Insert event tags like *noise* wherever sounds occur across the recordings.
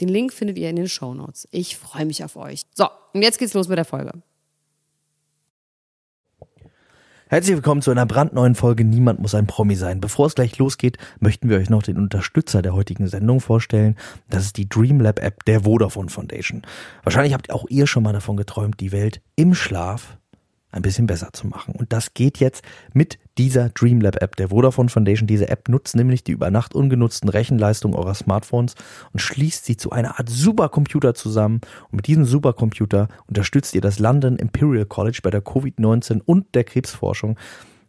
Den Link findet ihr in den Show Notes. Ich freue mich auf euch. So, und jetzt geht's los mit der Folge. Herzlich willkommen zu einer brandneuen Folge Niemand muss ein Promi sein. Bevor es gleich losgeht, möchten wir euch noch den Unterstützer der heutigen Sendung vorstellen. Das ist die Dreamlab App der Vodafone Foundation. Wahrscheinlich habt auch ihr schon mal davon geträumt, die Welt im Schlaf ein bisschen besser zu machen. Und das geht jetzt mit dieser Dreamlab App der Vodafone Foundation. Diese App nutzt nämlich die über Nacht ungenutzten Rechenleistungen eurer Smartphones und schließt sie zu einer Art Supercomputer zusammen. Und mit diesem Supercomputer unterstützt ihr das London Imperial College bei der Covid-19 und der Krebsforschung.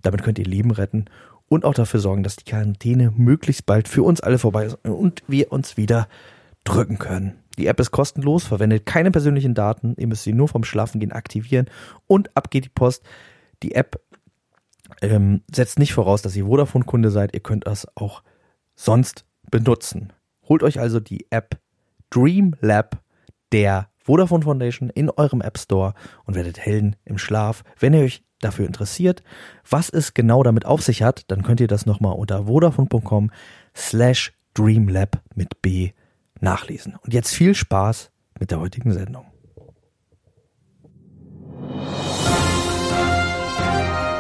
Damit könnt ihr Leben retten und auch dafür sorgen, dass die Quarantäne möglichst bald für uns alle vorbei ist und wir uns wieder drücken können. Die App ist kostenlos, verwendet keine persönlichen Daten. Ihr müsst sie nur vom Schlafengehen aktivieren und ab geht die Post. Die App ähm, setzt nicht voraus, dass ihr Vodafone-Kunde seid. Ihr könnt das auch sonst benutzen. Holt euch also die App Dream Lab der Vodafone Foundation in eurem App Store und werdet Helden im Schlaf. Wenn ihr euch dafür interessiert, was es genau damit auf sich hat, dann könnt ihr das nochmal unter vodafone.com slash dreamlab mit B nachlesen. Und jetzt viel Spaß mit der heutigen Sendung.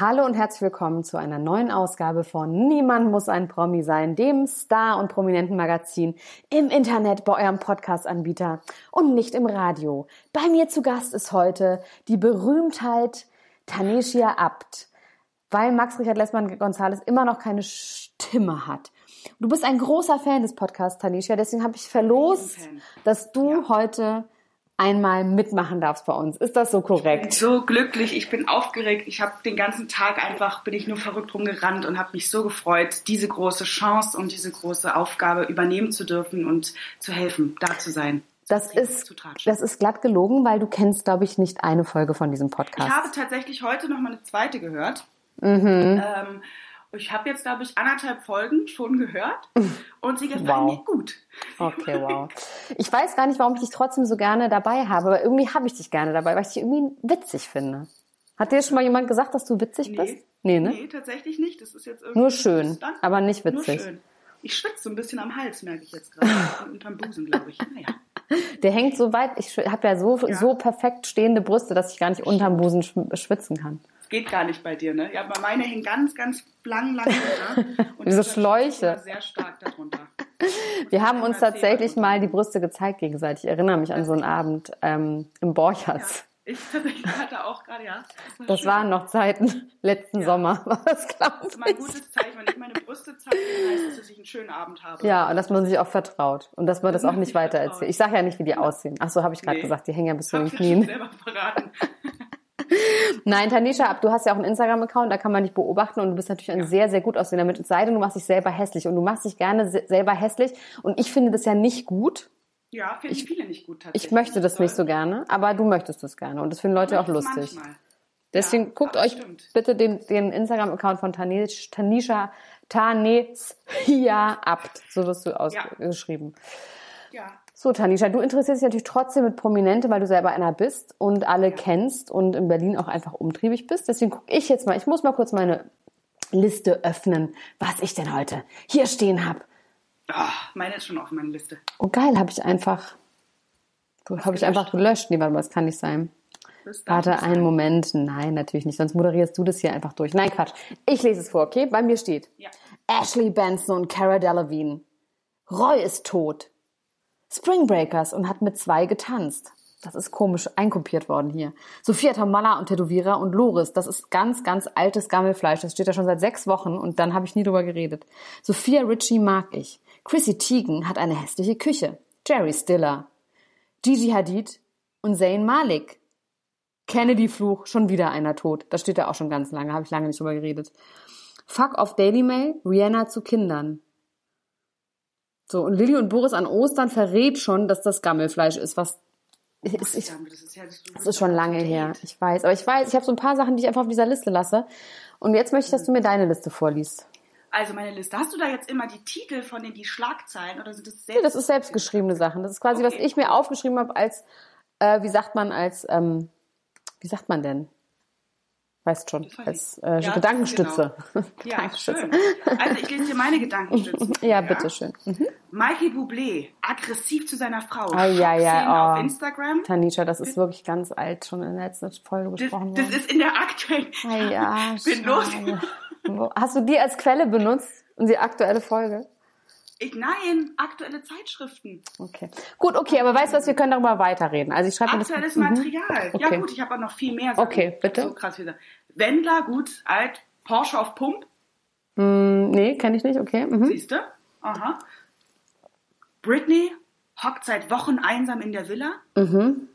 Hallo und herzlich willkommen zu einer neuen Ausgabe von Niemand muss ein Promi sein, dem Star- und Prominenten-Magazin im Internet bei eurem Podcast-Anbieter und nicht im Radio. Bei mir zu Gast ist heute die Berühmtheit Tanesia Abt, weil Max Richard Lessmann Gonzales immer noch keine Stimme hat. Du bist ein großer Fan des Podcasts, Tanisha, deswegen habe ich verlost, dass du ja. heute einmal mitmachen darfst bei uns. Ist das so korrekt? Ich bin so glücklich, ich bin aufgeregt. Ich habe den ganzen Tag einfach, bin ich nur verrückt rumgerannt und habe mich so gefreut, diese große Chance und diese große Aufgabe übernehmen zu dürfen und zu helfen, da zu sein. Das ist, das ist glatt gelogen, weil du kennst, glaube ich, nicht eine Folge von diesem Podcast. Ich habe tatsächlich heute noch mal eine zweite gehört. Mhm. Ähm, ich habe jetzt, glaube ich, anderthalb Folgen schon gehört und sie gefallen wow. mir gut. Okay, wow. Ich weiß gar nicht, warum ich dich trotzdem so gerne dabei habe, aber irgendwie habe ich dich gerne dabei, weil ich dich irgendwie witzig finde. Hat dir schon mal jemand gesagt, dass du witzig nee. bist? Nee, ne? Nee, tatsächlich nicht. Das ist jetzt irgendwie Nur schön, aber nicht witzig. Nur schön. Ich schwitze so ein bisschen am Hals, merke ich jetzt gerade. *laughs* unterm Busen, glaube ich. Naja. Der hängt so weit, ich habe ja so, ja. so perfekt stehende Brüste, dass ich gar nicht unterm Busen schwitzen kann geht gar nicht bei dir, ne? Ja, aber meine hängen ganz, ganz lang, lang runter. *laughs* Und Diese Schläuche. Sehr stark darunter. *laughs* Wir haben uns tatsächlich mal die Brüste gezeigt gegenseitig. Ich erinnere mich an so einen Abend ähm, im Borchards. Ja, ich tatsächlich hatte auch gerade, ja. Das, das waren noch Zeiten, *laughs* letzten ja. Sommer war das, glaube ich. Das ist immer ein gutes Zeichen. Wenn ich meine Brüste zeige, heißt das, dass ich einen schönen Abend habe. Ja, und dass man sich auch vertraut. Und dass man das, das auch nicht weiter erzählt. Ich sage ja nicht, wie die aussehen. Ach so, habe ich gerade nee. gesagt. Die hängen ja bis zu den Knien. Ich selber verraten. Nein, Tanisha, du hast ja auch einen Instagram-Account, da kann man dich beobachten und du bist natürlich ein ja. sehr, sehr gut aussehender mit sei denn, du machst dich selber hässlich und du machst dich gerne selber hässlich und ich finde das ja nicht gut. Ja, finde ich viele nicht gut tatsächlich. Ich möchte das nicht so gerne, aber du möchtest das gerne und das finden Leute auch lustig. Manchmal. Deswegen ja, guckt euch stimmt. bitte den, den Instagram-Account von Tanish, Tanisha Tanesia Abt, so wirst du ausgeschrieben. Ja. ja. So, Tanisha, du interessierst dich natürlich trotzdem mit Prominente, weil du selber einer bist und alle kennst und in Berlin auch einfach umtriebig bist. Deswegen gucke ich jetzt mal, ich muss mal kurz meine Liste öffnen, was ich denn heute hier stehen habe. Oh, meine ist schon auf meiner Liste. Oh geil, habe ich einfach, habe ich einfach gelöscht. Nee, warte mal, das kann nicht sein. Warte einen Moment. Nein, natürlich nicht. Sonst moderierst du das hier einfach durch. Nein, Quatsch. Ich lese es vor, okay? Bei mir steht ja. Ashley Benson und Cara Delevingne. Roy ist tot. Spring Breakers und hat mit zwei getanzt. Das ist komisch einkopiert worden hier. Sophia Tamala und Tätowierer und Loris, das ist ganz, ganz altes Gammelfleisch. Das steht da schon seit sechs Wochen und dann habe ich nie drüber geredet. Sophia Ritchie mag ich. Chrissy Teigen hat eine hässliche Küche. Jerry Stiller. Gigi Hadid und Zayn Malik. Kennedy-Fluch, schon wieder einer tot. Das steht da auch schon ganz lange, habe ich lange nicht drüber geredet. Fuck off Daily Mail, Rihanna zu Kindern. So, und Lilly und Boris an Ostern verrät schon, dass das Gammelfleisch ist, was ist, ich, Das ist, ja, das ist schon lange her. Ich weiß, aber ich weiß, ich habe so ein paar Sachen, die ich einfach auf dieser Liste lasse. Und jetzt möchte ich, dass du mir deine Liste vorliest. Also meine Liste. Hast du da jetzt immer die Titel von den die Schlagzeilen oder sind das Nee, selbst? das ist selbstgeschriebene Sachen. Das ist quasi, was Okay. ich mir aufgeschrieben habe als, äh, wie sagt man, als, ähm, wie sagt man denn? Weißt schon, als äh, Ja, Gedankenstütze. *laughs* Ja, schön. Also ich lese dir meine Gedankenstützen. vor, *laughs* Ja, bitteschön. Mhm. Mikey Bublé, aggressiv zu seiner Frau. Ah, ja, ja, oh. auf Instagram. Tanisha, das ist wirklich ganz alt, schon in der letzten Folge Das, besprochen das worden. ist in der aktuellen. Ah, ja, *laughs* bin los. Hast du die als Quelle benutzt und die aktuelle Folge? Ich, nein, aktuelle Zeitschriften. Okay. Gut, okay, aber weißt du was, wir können darüber weiterreden. Also ich schreibe mir das. Aktuelles Mhm. Material. Ja Okay. gut, ich habe auch noch viel mehr. Sachen. Okay, bitte. So krass wieder. Wendler, gut, alt, Porsche auf Pump, Mm, nee, kenne ich nicht, okay. Mhm. siehst du? Aha. Britney hockt seit Wochen einsam in der Villa. Mhm.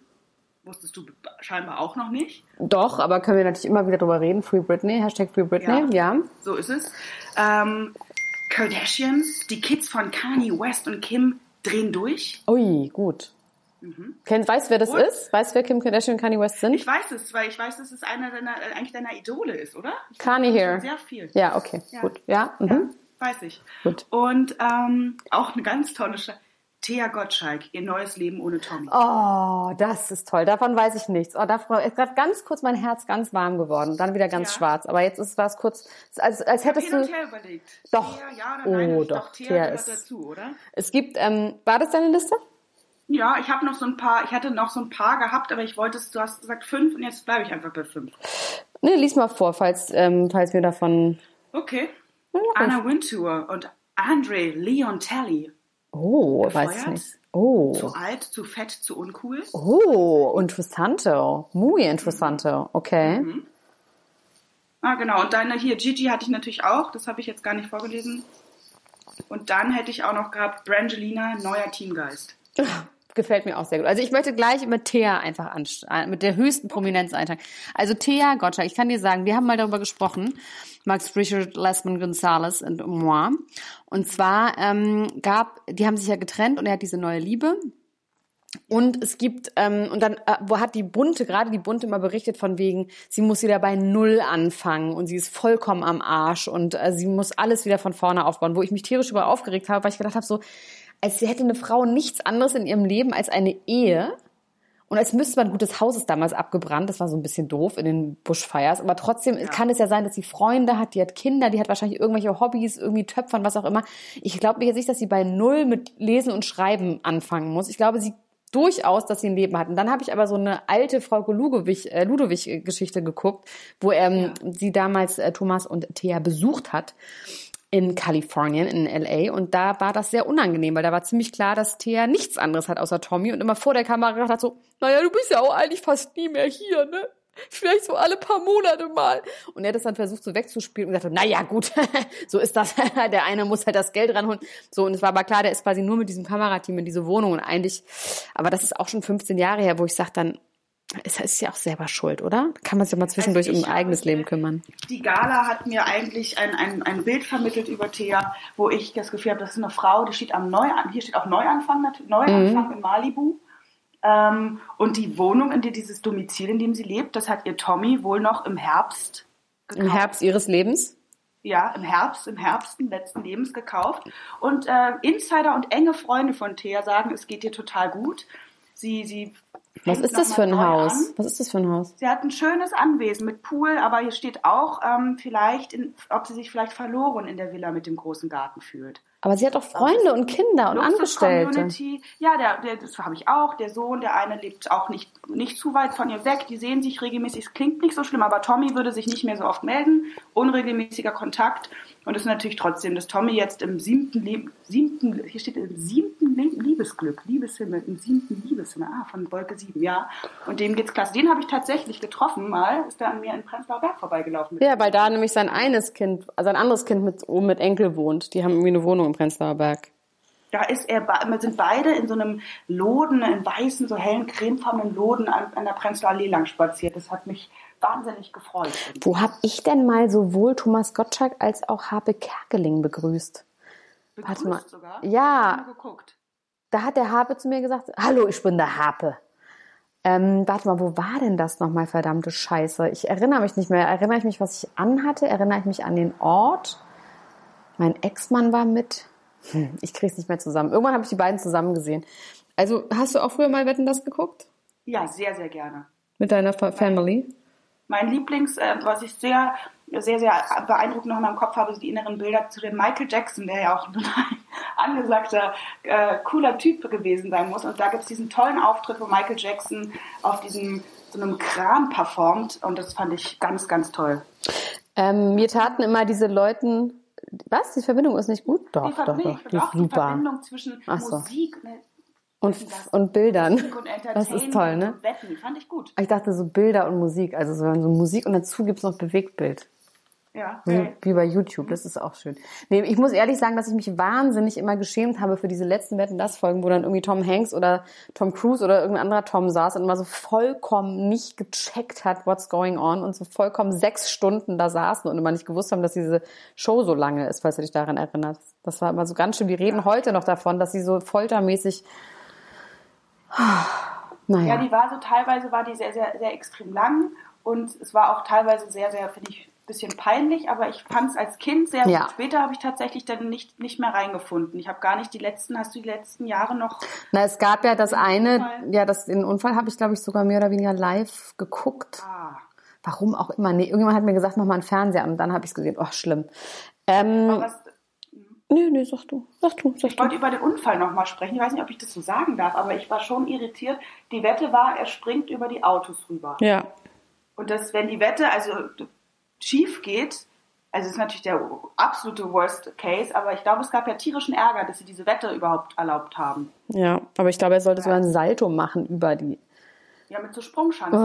Wusstest du scheinbar auch noch nicht. Doch, aber können wir natürlich immer wieder drüber reden. Free Britney, Hashtag Free Britney, ja. So ist es. Ähm, Kardashians, die Kids von Kanye West und Kim drehen durch. Ui, gut. Kennt, weißt wer das Und? ist? Weißt wer Kim Kardashian und Kanye West sind? Ich weiß es, weil ich weiß, dass es einer deiner, äh, eigentlich deiner Idole ist, oder? Ich Kanye here. Sehr viel. Ja, okay, Ja. gut. Ja, Ja, mhm. weiß ich. Gut. Und ähm, auch eine ganz tolle Sch Thea Gottschalk, ihr neues Leben ohne Tommy. Oh, das ist toll. Davon weiß ich nichts. Oh, da ist gerade ganz kurz mein Herz ganz warm geworden. Dann wieder ganz Ja. schwarz. Aber jetzt ist was kurz, als, als hättest du. und her überlegt. Doch. Thea, ja oder nein? Oh, Ich doch. dachte, Thea, Thea ist- dazu, oder? Es gibt, ähm, war das deine Liste? Ja, ich habe noch so ein paar, ich hatte noch so ein paar gehabt, aber ich wollte es, du hast gesagt fünf und jetzt bleibe ich einfach bei fünf. Nee, lies mal vor, falls, ähm, falls wir davon. Okay. Anna Wintour und Andre Leon Oh, weiß ich Gefeuert? nicht. Oh. Zu alt, zu fett, zu uncool. Oh, interessante. Muy interessante. Okay. Mhm. Ah, genau. Und deine hier, Gigi hatte ich natürlich auch. Das habe ich jetzt gar nicht vorgelesen. Und dann hätte ich auch noch gehabt, Brangelina, neuer Teamgeist. *laughs* Gefällt mir auch sehr gut. Also ich möchte gleich mit Thea einfach anst- äh, mit der höchsten Prominenz eintragen. Also Thea Gottschalk, ich kann dir sagen, wir haben mal darüber gesprochen, Max Richard, Lesman Gonzalez und moi. Und zwar ähm, gab, die haben sich ja getrennt und er hat diese neue Liebe. Und es gibt, ähm, und dann äh, wo hat die Bunte, gerade die Bunte immer berichtet von wegen, sie muss wieder bei Null anfangen und sie ist vollkommen am Arsch und äh, sie muss alles wieder von vorne aufbauen, wo ich mich tierisch über aufgeregt habe, weil ich gedacht habe, so, als hätte eine Frau nichts anderes in ihrem Leben als eine Ehe. Und als müsste man, gut, das Haus ist damals abgebrannt, das war so ein bisschen doof in den Bushfires, aber trotzdem kann es ja sein, dass sie Freunde hat, die hat Kinder, die hat wahrscheinlich irgendwelche Hobbys, irgendwie Töpfern, was auch immer. Ich glaube jetzt nicht, dass sie bei Null mit Lesen und Schreiben anfangen muss. Ich glaube, sie durchaus, dass sie ein Leben hat. Und dann habe ich aber so eine alte Frau Ludowig, äh, Ludowig-Geschichte geguckt, wo ähm, sie damals äh, Thomas und Thea besucht hat in Kalifornien, in LA. Und da war das sehr unangenehm, weil da war ziemlich klar, dass Thea nichts anderes hat außer Tommy und immer vor der Kamera gedacht hat so, naja, du bist ja auch eigentlich fast nie mehr hier, ne? Vielleicht so alle paar Monate mal. Und er hat das dann versucht so wegzuspielen und gesagt, naja, gut, *laughs* so ist das. *laughs* der eine muss halt das Geld ranholen. So, und es war aber klar, der ist quasi nur mit diesem Kamerateam in diese Wohnung und eigentlich, aber das ist auch schon 15 Jahre her, wo ich sage dann, ist, ist ja auch selber schuld, oder? Kann man sich doch mal zwischendurch Also um ein eigenes Leben kümmern. Die Gala hat mir eigentlich ein, ein, ein Bild vermittelt über Thea, wo ich das Gefühl habe, das ist eine Frau, die steht am Neuanfang, hier steht auch Neuanfang, Neuanfang in Malibu. Ähm, und die Wohnung, in der dieses Domizil, in dem sie lebt, das hat ihr Tommy wohl noch im Herbst Im Herbst ihres Lebens. ja, im Herbst, im Herbst letzten Lebens gekauft. Und äh, Insider und enge Freunde von Thea sagen, es geht ihr total gut. Sie, sie Was ist das für ein Haus? an. Was ist das für ein Haus? Sie hat ein schönes Anwesen mit Pool, aber hier steht auch ähm, vielleicht, in, ob sie sich vielleicht verloren in der Villa mit dem großen Garten fühlt. Aber sie hat doch Freunde und Kinder und Angestellte. Ja, der, der, das habe ich auch. Der Sohn, der eine lebt auch nicht, nicht zu weit von ihr weg. Die sehen sich regelmäßig. Es klingt nicht so schlimm, aber Tommy würde sich nicht mehr so oft melden. Unregelmäßiger Kontakt. Und es ist natürlich trotzdem, dass Tommy jetzt im siebten, Leb siebten hier steht im siebten Le Liebesglück, Liebeshimmel, im siebten Liebeshimmel, ah, von Wolke 7, ja. Und dem geht's klasse. Den habe ich tatsächlich getroffen mal, ist der an mir in Prenzlauer Berg vorbeigelaufen. Ja, weil da nämlich sein eines Kind, also ein anderes Kind mit, oben mit Enkel wohnt. Die haben irgendwie eine Wohnung im Prenzlauer Berg. Da ist er, sind beide in so einem Loden, in weißen, so hellen, cremefarbenen Loden an, an der Prenzlauer Allee lang spaziert. Das hat mich wahnsinnig gefreut. Wo habe ich denn mal sowohl Thomas Gottschalk als auch Habe Kerkeling begrüßt? Begrüßt mal. sogar. Ja. Da hat der Habe zu mir gesagt, hallo, ich bin der Habe. Ähm, warte mal, wo war denn das nochmal, verdammte Scheiße? Ich erinnere mich nicht mehr. Erinnere ich mich, was ich anhatte? Erinnere ich mich an den Ort? Mein Ex-Mann war mit. Hm, ich krieg's nicht mehr zusammen. Irgendwann habe ich die beiden zusammen gesehen. Also, hast du auch früher mal Wetten das geguckt? Ja, sehr, sehr gerne. Mit deiner Fa- Family? Mein Lieblings, äh, was ich sehr, sehr, sehr beeindruckend noch in meinem Kopf habe, sind die inneren Bilder zu dem Michael Jackson, der ja auch *laughs* ein angesagter, äh, cooler Typ gewesen sein muss. Und da gibt es diesen tollen Auftritt, wo Michael Jackson auf diesem so einem Kran performt. Und das fand ich ganz, ganz toll. Ähm, mir taten immer diese Leuten. Was? Die Verbindung ist nicht gut? Doch, die, doch, doch. Die doch, die super. Verbindung zwischen so. Musik ne, Und, und Bildern. Musik und *laughs* Das ist toll, ne? Wetten, die fand ich gut. Ich dachte so Bilder und Musik. Also so, so Musik und dazu gibt's noch Bewegtbild. Ja, Wie, geil. wie bei YouTube, das ist auch schön. Nee, ich muss ehrlich sagen, dass ich mich wahnsinnig immer geschämt habe für diese letzten Wetten das Folgen, wo dann irgendwie Tom Hanks oder Tom Cruise oder irgendein anderer Tom saß und immer so vollkommen nicht gecheckt hat, what's going on und so vollkommen sechs Stunden da saßen und immer nicht gewusst haben, dass diese Show so lange ist, falls du dich daran erinnerst. Das war immer so ganz schön. Die reden heute noch davon, dass sie so foltermäßig. Naja. Ja, die war so teilweise war die sehr, sehr, sehr extrem lang und es war auch teilweise sehr, sehr, finde ich, ein bisschen peinlich, aber ich fand es als Kind sehr Ja. gut. Später habe ich tatsächlich dann nicht, nicht mehr reingefunden. Ich habe gar nicht die letzten, hast du die letzten Jahre noch Na, es gab ja das eine, Unfall? ja, das, den Unfall habe ich, glaube ich, sogar mehr oder weniger live geguckt. ah, Warum auch immer. Nee, irgendjemand hat mir gesagt, mach mal einen Fernseher und dann habe ich es gesehen. Oh, schlimm. Ähm, aber was, nee, nee, sag du. Sag du, sag ich du. wollte über den Unfall nochmal sprechen. Ich weiß nicht, ob ich das so sagen darf, aber ich war schon irritiert. Die Wette war, er springt über die Autos rüber. Ja. Und das, wenn die Wette also schief geht, also es ist natürlich der absolute Worst Case, aber ich glaube, es gab ja tierischen Ärger, dass sie diese Wette überhaupt erlaubt haben. Ja, aber ich glaube, er sollte sogar ein Salto machen über die. Ja, mit so Sprungschanzen.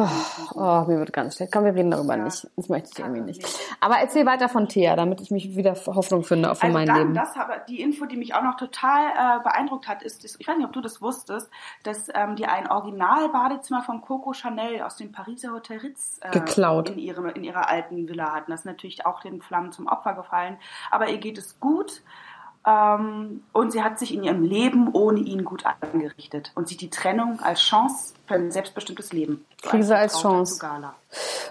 Oh, oh, mir wird ganz schlecht. Komm, wir reden darüber Ja. nicht. Das möchte ich irgendwie nicht. nee. Aber erzähl weiter von Thea, damit ich mich wieder Hoffnung finde auf Also mein dann, Leben. das habe, die Info, die mich auch noch total äh, beeindruckt hat, ist, ich weiß nicht, ob du das wusstest, dass ähm, die ein Original-Badezimmer von Coco Chanel aus dem Pariser Hotel Ritz äh, Geklaut. In, ihre, in ihrer alten Villa hatten. Das ist natürlich auch den Flammen zum Opfer gefallen. Aber ihr geht es gut. Ähm, und sie hat sich in ihrem Leben ohne ihn gut eingerichtet und sieht die Trennung als Chance für ein selbstbestimmtes Leben. So Krise als Vertrauter Chance. Gala.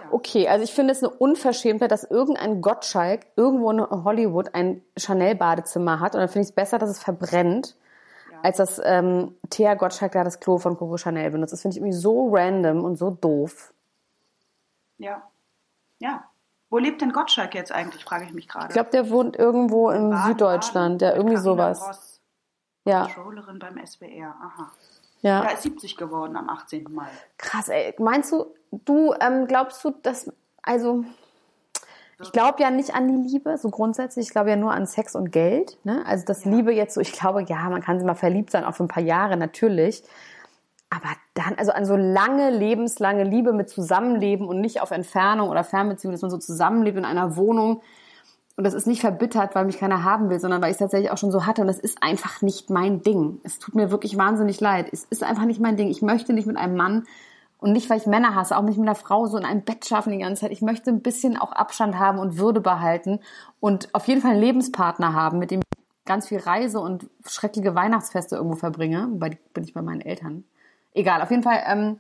Okay, also ich finde es eine Unverschämtheit, dass irgendein Gottschalk irgendwo in Hollywood ein Chanel-Badezimmer hat. Und dann finde ich es besser, dass es verbrennt, als dass ähm, Thea Gottschalk da das Klo von Coco Chanel benutzt. Das finde ich irgendwie so random und so doof. Ja. Ja. Wo lebt denn Gottschalk jetzt eigentlich, frage ich mich gerade. Ich glaube, der wohnt irgendwo im Baden, Süddeutschland, Baden, ja, irgendwie Carina sowas. Ross, Ja, Controllerin beim SWR. Aha. ja. Da ist 70 geworden am 18. Mai. Krass, ey. Meinst du, du, ähm, glaubst du, dass, also, ich glaube ja nicht an die Liebe, so grundsätzlich. Ich glaube ja nur an Sex und Geld. Ne? Also, dass Liebe jetzt so, ich glaube, ja, man kann sie mal verliebt sein, auch für ein paar Jahre, natürlich. Aber dann, also an so lange, lebenslange Liebe mit Zusammenleben und nicht auf Entfernung oder Fernbeziehung, dass man so zusammenlebt in einer Wohnung. Und das ist nicht verbittert, weil mich keiner haben will, sondern weil ich es tatsächlich auch schon so hatte. Und das ist einfach nicht mein Ding. Es tut mir wirklich wahnsinnig leid. Es ist einfach nicht mein Ding. Ich möchte nicht mit einem Mann und nicht, weil ich Männer hasse, auch nicht mit einer Frau so in einem Bett schaffen die ganze Zeit. Ich möchte ein bisschen auch Abstand haben und Würde behalten und auf jeden Fall einen Lebenspartner haben, mit dem ich ganz viel Reise und schreckliche Weihnachtsfeste irgendwo verbringe. Die bin ich bei meinen Eltern. Egal, auf jeden Fall ähm,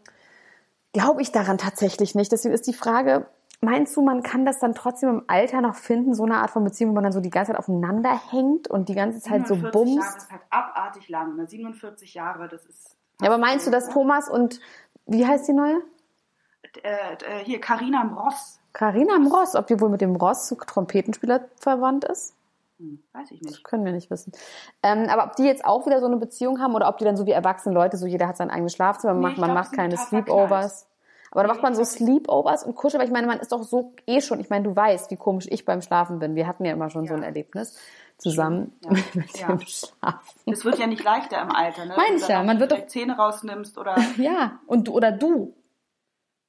glaube ich daran tatsächlich nicht. Deswegen ist die Frage, meinst du, man kann das dann trotzdem im Alter noch finden, so eine Art von Beziehung, wo man dann so die ganze Zeit aufeinander hängt und die ganze Zeit so 47 bumst? Jahre ist halt abartig lang. Ne? 47 Jahre, das ist. Ja, aber meinst du, dass Thomas und, wie heißt die neue? Äh, äh, hier, Carina Mross. Carina Mross, ob die wohl mit dem Ross Trompetenspieler verwandt ist? Hm, weiß ich Das nicht. können wir nicht wissen. Ähm, aber ob die jetzt auch wieder so eine Beziehung haben oder ob die dann so wie erwachsene Leute, so jeder hat sein eigenes Schlafzimmer, man Nee, macht, man glaub, macht keine Sleepovers. Aber da macht man so Sleepovers und kuschelt, weil ich meine, man ist doch so eh schon, ich meine, du weißt, wie komisch ich beim Schlafen bin. Wir hatten ja immer schon so ein Ja. Erlebnis zusammen Ja. *laughs* mit Ja. dem Schlafen. Es wird ja nicht leichter im Alter, ne? Meine Wenn ich du ja, man wird doch- Zähne rausnimmst oder *laughs* Ja, und du, oder du.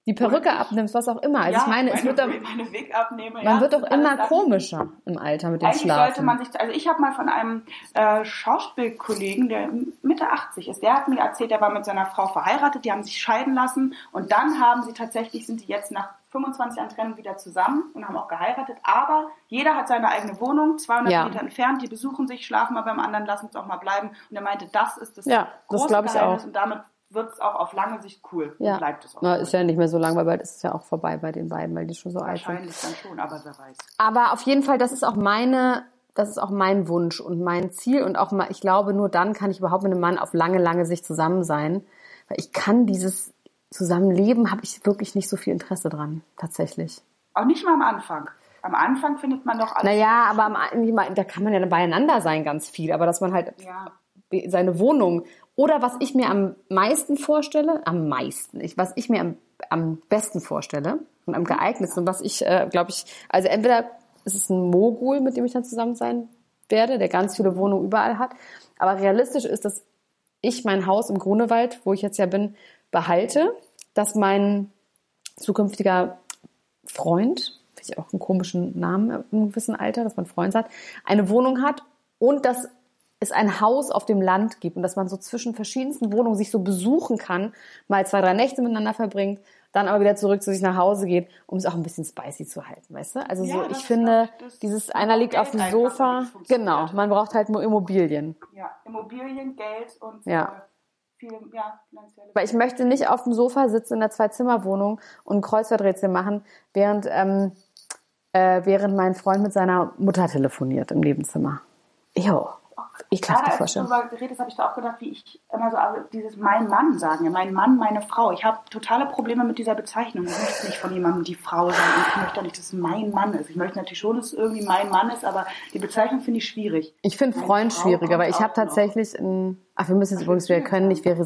Die Perücke ich. abnimmst, was auch immer. Also ja, ich meine, es meine, wird doch, meine Wig abnehme. man ja, wird das doch alles immer komischer im Alter mit dem Eigentlich Schlafen. sollte man sich, also ich habe mal von einem äh, Schauspielkollegen, der Mitte 80 ist, der hat mir erzählt, er war mit seiner Frau verheiratet, die haben sich scheiden lassen und dann haben sie tatsächlich, sind die jetzt nach 25 Jahren Trennung wieder zusammen und haben auch geheiratet, aber jeder hat seine eigene Wohnung, 200 Ja. Meter entfernt, die besuchen sich, schlafen mal beim anderen, lassen es auch mal bleiben und er meinte, das ist das Ja, das große ich Geheimnis auch. und damit wird es auch auf lange Sicht cool ja. bleibt es auch Na, cool. ist ja nicht mehr so lang, weil bald ist es ja auch vorbei bei den beiden, weil die schon so alt sind. Wahrscheinlich dann schon, aber wer weiß. Aber auf jeden Fall, das ist auch meine, das ist auch mein Wunsch und mein Ziel und auch mal, ich glaube, nur dann kann ich überhaupt mit einem Mann auf lange, lange Sicht zusammen sein, weil ich kann dieses Zusammenleben, habe ich wirklich nicht so viel Interesse dran, tatsächlich. Auch nicht mal am Anfang. Am Anfang findet man doch alles. Naja, aber am, da kann man ja beieinander sein, ganz viel, aber dass man halt Ja. Seine Wohnung oder was ich mir am meisten vorstelle, am meisten, ich, was ich mir am, am besten vorstelle und am geeignetsten was ich, äh, glaube ich, also entweder ist es ein Mogul, mit dem ich dann zusammen sein werde, der ganz viele Wohnungen überall hat, aber realistisch ist, dass ich mein Haus im Grunewald, wo ich jetzt ja bin, behalte, dass mein zukünftiger Freund, finde ich auch einen komischen Namen einem gewissen Alter, dass man Freund hat, eine Wohnung hat und dass es ein Haus auf dem Land gibt und dass man so zwischen verschiedensten Wohnungen sich so besuchen kann, mal zwei, drei Nächte miteinander verbringt, dann aber wieder zurück zu sich nach Hause geht, um es auch ein bisschen spicy zu halten, weißt du? Also Ja, so, ich finde, auch- dieses einer liegt auf dem Sofa, genau, man braucht halt nur Immobilien. Ja, Immobilien, Geld und Ja. äh, viel, ja. Weil ich möchte nicht auf dem Sofa sitzen in einer Zwei-Zimmer-Wohnung und ein Kreuzworträtsel machen, während, ähm, äh, während mein Freund mit seiner Mutter telefoniert im Nebenzimmer. Jo, ich kann Gerade mir als du vorstellen. darüber geredet hast, habe ich da auch gedacht, wie ich immer so also dieses mein Mann sagen, mein Mann, meine Frau. Ich habe totale Probleme mit dieser Bezeichnung. Ich möchte nicht von jemandem die Frau sagen und ich möchte auch nicht, dass es mein Mann ist. Ich möchte natürlich schon, dass es irgendwie mein Mann ist, aber die Bezeichnung finde ich schwierig. Ich finde Freund Frau schwieriger, weil ich habe tatsächlich ein. Ach, wir müssen jetzt übrigens, wir können nicht, wir,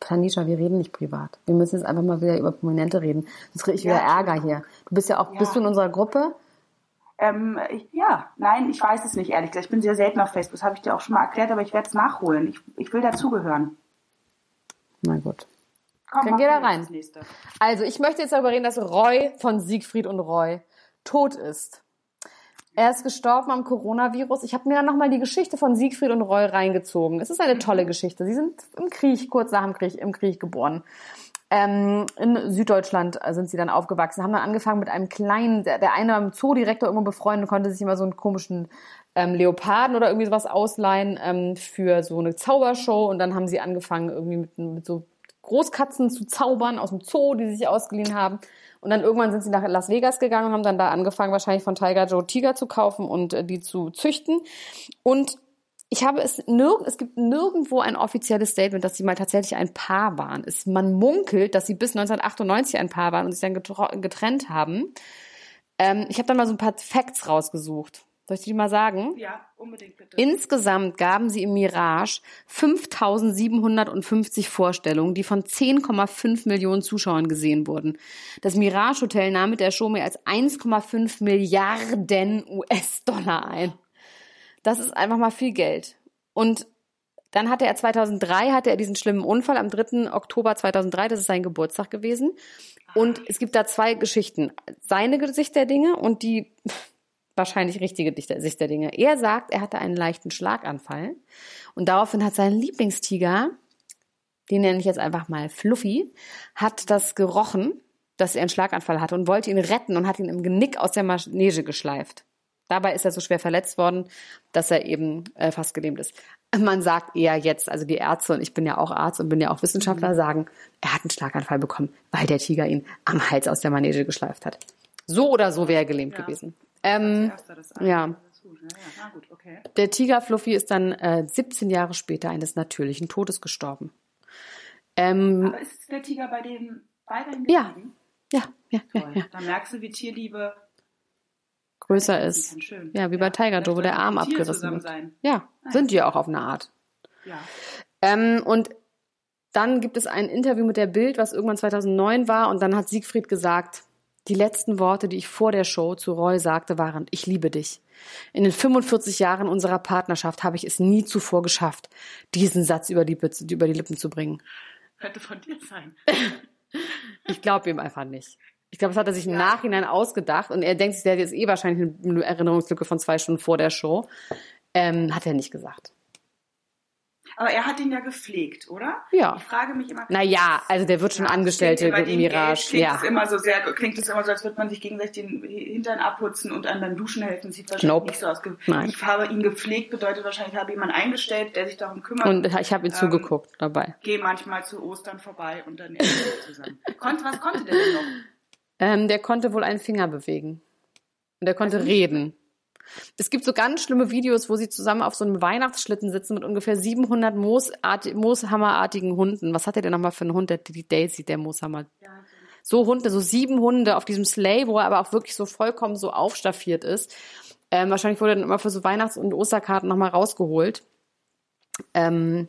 Tanisha, wir reden nicht privat. Wir müssen jetzt einfach mal wieder über Prominente reden. Sonst kriege ich wieder Ja, Ärger hier. Du bist ja auch, Ja. bist du in unserer Gruppe? Ähm, ich, ja, nein, ich weiß es nicht, ehrlich gesagt. Ich bin sehr selten auf Facebook, das habe ich dir auch schon mal erklärt, aber ich werde es nachholen. Ich, ich will dazugehören. Na gut. Komm, Dann geh da rein. Das nächste. Also, ich möchte jetzt darüber reden, dass Roy von Siegfried und Roy tot ist. Er ist gestorben am Coronavirus. Ich habe mir dann nochmal die Geschichte von Siegfried und Roy reingezogen. Es ist eine tolle Geschichte. Sie sind im Krieg, kurz nach dem Krieg, im Krieg geboren. Ähm, in Süddeutschland sind sie dann aufgewachsen, haben dann angefangen mit einem kleinen, der, der eine im Zoodirektor irgendwo befreundet, konnte sich immer so einen komischen ähm, Leoparden oder irgendwie sowas ausleihen ähm, für so eine Zaubershow und dann haben sie angefangen irgendwie mit, mit so Großkatzen zu zaubern aus dem Zoo, die sie sich ausgeliehen haben. Und dann irgendwann sind sie nach Las Vegas gegangen und haben dann da angefangen, wahrscheinlich von Tiger Joe Tiger zu kaufen und äh, die zu züchten. Und ich habe es nirg es gibt nirgendwo ein offizielles Statement, dass sie mal tatsächlich ein Paar waren. Es, man munkelt, dass sie bis 1998 ein Paar waren und sich dann getrennt haben. Ähm, ich habe dann mal so ein paar Facts rausgesucht. Soll ich die mal sagen? Ja, unbedingt bitte. Insgesamt gaben sie im Mirage 5750 Vorstellungen, die von 10,5 Millionen Zuschauern gesehen wurden. Das Mirage Hotel nahm mit der Show mehr als 1,5 Milliarden US-Dollar ein. Das ist einfach mal viel Geld. Und dann hatte er 2003 hatte er diesen schlimmen Unfall am 3. Oktober 2003, das ist sein Geburtstag gewesen. Und es gibt da zwei Geschichten. Seine Sicht der Dinge und die *laughs* wahrscheinlich richtige Sicht der Dinge. Er sagt, er hatte einen leichten Schlaganfall und daraufhin hat sein Lieblingstiger, den nenne ich jetzt einfach mal Fluffy, hat das gerochen, dass er einen Schlaganfall hatte und wollte ihn retten und hat ihn im Genick aus der Manege geschleift. Dabei ist er so schwer verletzt worden, dass er eben äh, fast gelähmt ist. Man sagt eher jetzt, also die Ärzte, und ich bin ja auch Arzt und bin ja auch Wissenschaftler, sagen, er hat einen Schlaganfall bekommen, weil der Tiger ihn am Hals aus der Manege geschleift hat. So oder so wäre er gelähmt Ja. gewesen. Ähm, ja. Gut, okay. der Tiger Fluffy ist dann äh, 17 Jahre später eines natürlichen Todes gestorben. Ähm, Aber ist der Tiger bei denen weiterhin Ja. ja, ja, ja, Toll. ja. Da merkst du, wie Tierliebe Größer ist. Ja, wie bei Tiger Joe, wo der Arm abgerissen wird. Sein. Ja, Nice. sind die ja auch auf eine Art. Ja. Ähm, und Dann gibt es ein Interview mit der Bild, was irgendwann 2009 war. Und dann hat Siegfried gesagt, die letzten Worte, die ich vor der Show zu Roy sagte, waren, ich liebe dich. In den 45 Jahren unserer Partnerschaft habe ich es nie zuvor geschafft, diesen Satz über die, über die Lippen zu bringen. Könnte von dir sein. *laughs* ich glaube ihm einfach nicht. Ich glaube, das hat er sich im Nachhinein ausgedacht und er denkt sich, der hat jetzt eh wahrscheinlich eine Erinnerungslücke von zwei Stunden vor der Show. Ähm, hat er nicht gesagt. Aber er hat ihn ja gepflegt, oder? Ja. Ich frage mich immer. Naja, also der wird schon ja, Angestellte bei Mirage. Klingt ja. es immer so sehr, klingt es immer so, als würde man sich gegenseitig den Hintern abputzen und einem beim Duschen helfen. Sieht wahrscheinlich nope. nicht so aus. Nein. Ich habe ihn gepflegt, bedeutet wahrscheinlich, ich habe jemanden eingestellt, der sich darum kümmert. Und ich habe ihm ähm, zugeguckt dabei. Gehe manchmal zu Ostern vorbei und dann zusammen. Konnte, was konnte der denn noch? Ähm, der konnte wohl einen Finger bewegen. Und der konnte reden. Es gibt so ganz schlimme Videos, wo sie zusammen auf so einem Weihnachtsschlitten sitzen mit ungefähr 700 Mooshammerartigen Hunden. Was hat der denn nochmal für einen Hund? Der, die Daisy, der Mooshammer. So Hunde, so sieben Hunde auf diesem Sleigh, wo er aber auch wirklich so vollkommen so aufstaffiert ist. Ähm, wahrscheinlich wurde er dann immer für so Weihnachts- und Osterkarten nochmal rausgeholt. Ähm,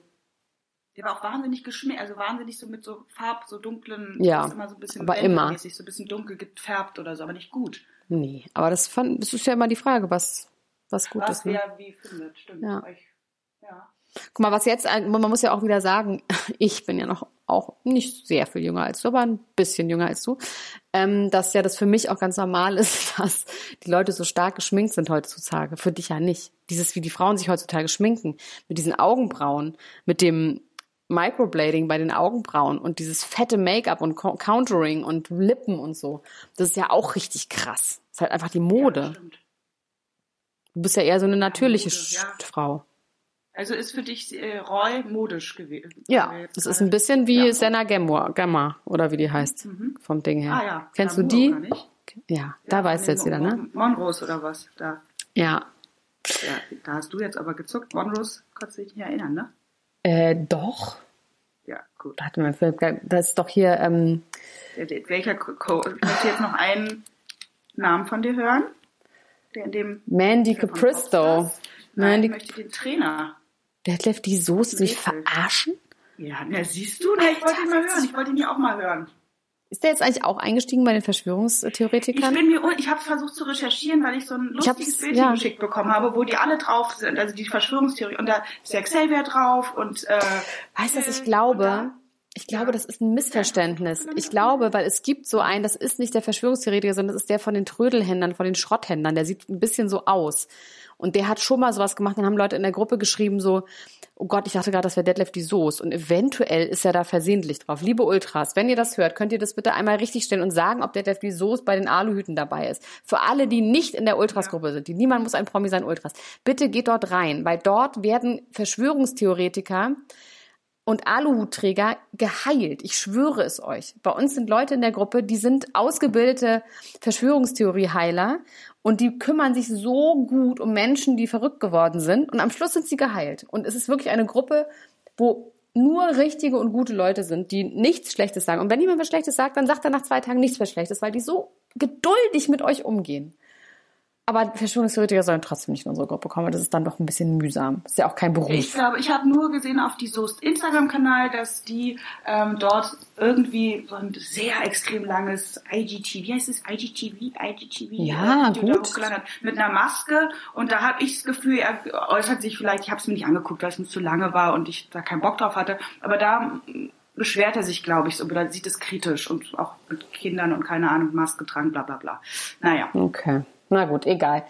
der war auch wahnsinnig geschminkt, also wahnsinnig so mit so Farb, so dunklen, ja, immer so ein bisschen aber immer. so ein bisschen dunkel gefärbt oder so, aber nicht gut. Nee, aber das, fand, das ist ja immer die Frage, was, was gut was ist. Ne? wer wie findet, stimmt. Ja. Ich, ja. Guck mal, was jetzt, man muss ja auch wieder sagen, *laughs* ich bin ja noch auch nicht sehr viel jünger als du, aber ein bisschen jünger als du, ähm, dass ja das für mich auch ganz normal *laughs* ist, dass die Leute so stark geschminkt sind heutzutage. Für dich ja nicht. Dieses, wie die Frauen sich heutzutage schminken, mit diesen Augenbrauen, mit dem Microblading bei den Augenbrauen und dieses fette Make-up und Countering und Lippen und so. Das ist ja auch richtig krass. Das ist halt einfach die Mode. Ja, du bist ja eher so eine natürliche ja, Mode, Frau. Also ist für dich äh, Roy modisch gewesen? Ja, das ist ein bisschen wie ja. Senna Gemma, Gemma oder wie die heißt, mhm. vom Ding her. Ah, ja. Kennst ja, du die? Ja, ja, da weißt du jetzt wieder, ne? Monrose oder was? Da. Ja. ja. Da hast du jetzt aber gezuckt. Monrose kannst du dich nicht erinnern, ne? Äh, doch. Ja, gut. Warte mal, das ist doch hier. Ähm, Welcher Co ich möchte jetzt noch einen Namen von dir hören? Der in dem Mandy Capristo. Mandy ich möchte den Trainer. Detlef, die Soße sich verarschen? Ja, na siehst du, na, ich wollte ihn mal hören. Ich wollte ihn ja auch mal hören. Ist der jetzt eigentlich auch eingestiegen bei den Verschwörungstheoretikern? Ich bin mir, ich habe versucht zu recherchieren, weil ich so ein lustiges Bild ja. geschickt bekommen habe, wo die alle drauf sind, also die Verschwörungstheorie. Und da ist der Xavier drauf und äh, Weißt du, was ich glaube? Ich glaube, das ist ein Missverständnis. Ich glaube, weil es gibt so einen, das ist nicht der Verschwörungstheoretiker, sondern das ist der von den Trödelhändlern, von den Schrotthändlern. Der sieht ein bisschen so aus. Und der hat schon mal sowas gemacht. Dann haben Leute in der Gruppe geschrieben so, oh Gott, ich dachte gerade, das wäre Deadlift die Soße. Und eventuell ist er da versehentlich drauf. Liebe Ultras, wenn ihr das hört, könnt ihr das bitte einmal richtig stellen und sagen, ob Deadlift die Soße bei den Aluhüten dabei ist. Für alle, die nicht in der Ultras-Gruppe sind, die niemand muss ein Promi sein Ultras. Bitte geht dort rein, weil dort werden Verschwörungstheoretiker und Aluhutträger geheilt. Ich schwöre es euch. Bei uns sind Leute in der Gruppe, die sind ausgebildete Verschwörungstheorieheiler und die kümmern sich so gut um Menschen, die verrückt geworden sind und am Schluss sind sie geheilt. Und es ist wirklich eine Gruppe, wo nur richtige und gute Leute sind, die nichts Schlechtes sagen. Und wenn jemand was Schlechtes sagt, dann sagt er nach zwei Tagen nichts mehr Schlechtes, weil die so geduldig mit euch umgehen. Aber Verschwörungstheoretiker sollen trotzdem nicht in unsere Gruppe kommen. Das ist dann doch ein bisschen mühsam. Das ist ja auch kein Beruf. Ich glaube, ich habe nur gesehen auf die Soest Instagram-Kanal, dass die ähm, dort irgendwie so ein sehr extrem langes IGTV, wie heißt es? IGTV? IGTV? Ja, gut. Hat, mit einer Maske. Und da habe ich das Gefühl, er äußert sich vielleicht, ich habe es mir nicht angeguckt, weil es mir zu lange war und ich da keinen Bock drauf hatte. Aber da beschwert er sich, glaube ich, so, oder sieht es kritisch und auch mit Kindern und keine Ahnung, Maske tragen, bla bla bla. Naja. Okay. Na gut, egal.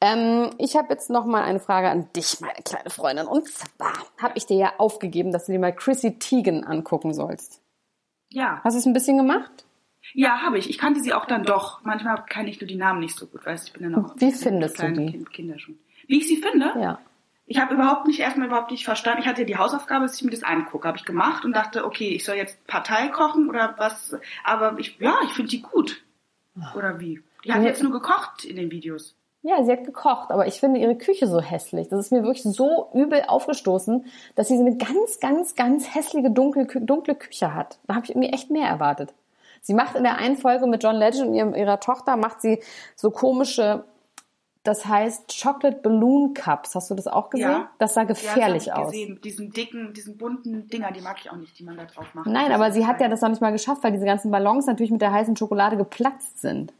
Ähm, ich habe jetzt noch mal eine Frage an dich, meine kleine Freundin. Und zwar habe ich dir ja aufgegeben, dass du dir mal Chrissy Teigen angucken sollst. Ja. Hast du es ein bisschen gemacht? Ja, habe ich. Ich kannte sie auch dann doch. Manchmal kann ich nur die Namen nicht so gut, weißt ich bin ja noch. Wie findest du die? Kind, Kinder schon. Wie ich sie finde? Ja. Ich habe überhaupt nicht, erstmal überhaupt nicht verstanden. Ich hatte ja die Hausaufgabe, dass ich mir das angucke. Habe ich gemacht und dachte, okay, ich soll jetzt Partei kochen oder was. Aber ich, ja, ich finde die gut. Oder wie? Die hat jetzt nur gekocht in den Videos. Ja, sie hat gekocht, aber ich finde ihre Küche so hässlich. Das ist mir wirklich so übel aufgestoßen, dass sie so eine ganz, ganz, ganz hässliche dunkle, dunkle Küche hat. Da habe ich irgendwie echt mehr erwartet. Sie macht in der einen Folge mit John Legend und ihrem, ihrer Tochter, macht sie so komische das heißt Chocolate Balloon Cups. Hast du das auch gesehen? Ja. Das sah Ja, das gefährlich hab ich aus. Gesehen. Mit diesen dicken, diesen bunten Dinger, die mag ich auch nicht, die man da drauf macht. Nein, aber sie hat ja das noch nicht mal geschafft, weil diese ganzen Ballons natürlich mit der heißen Schokolade geplatzt sind.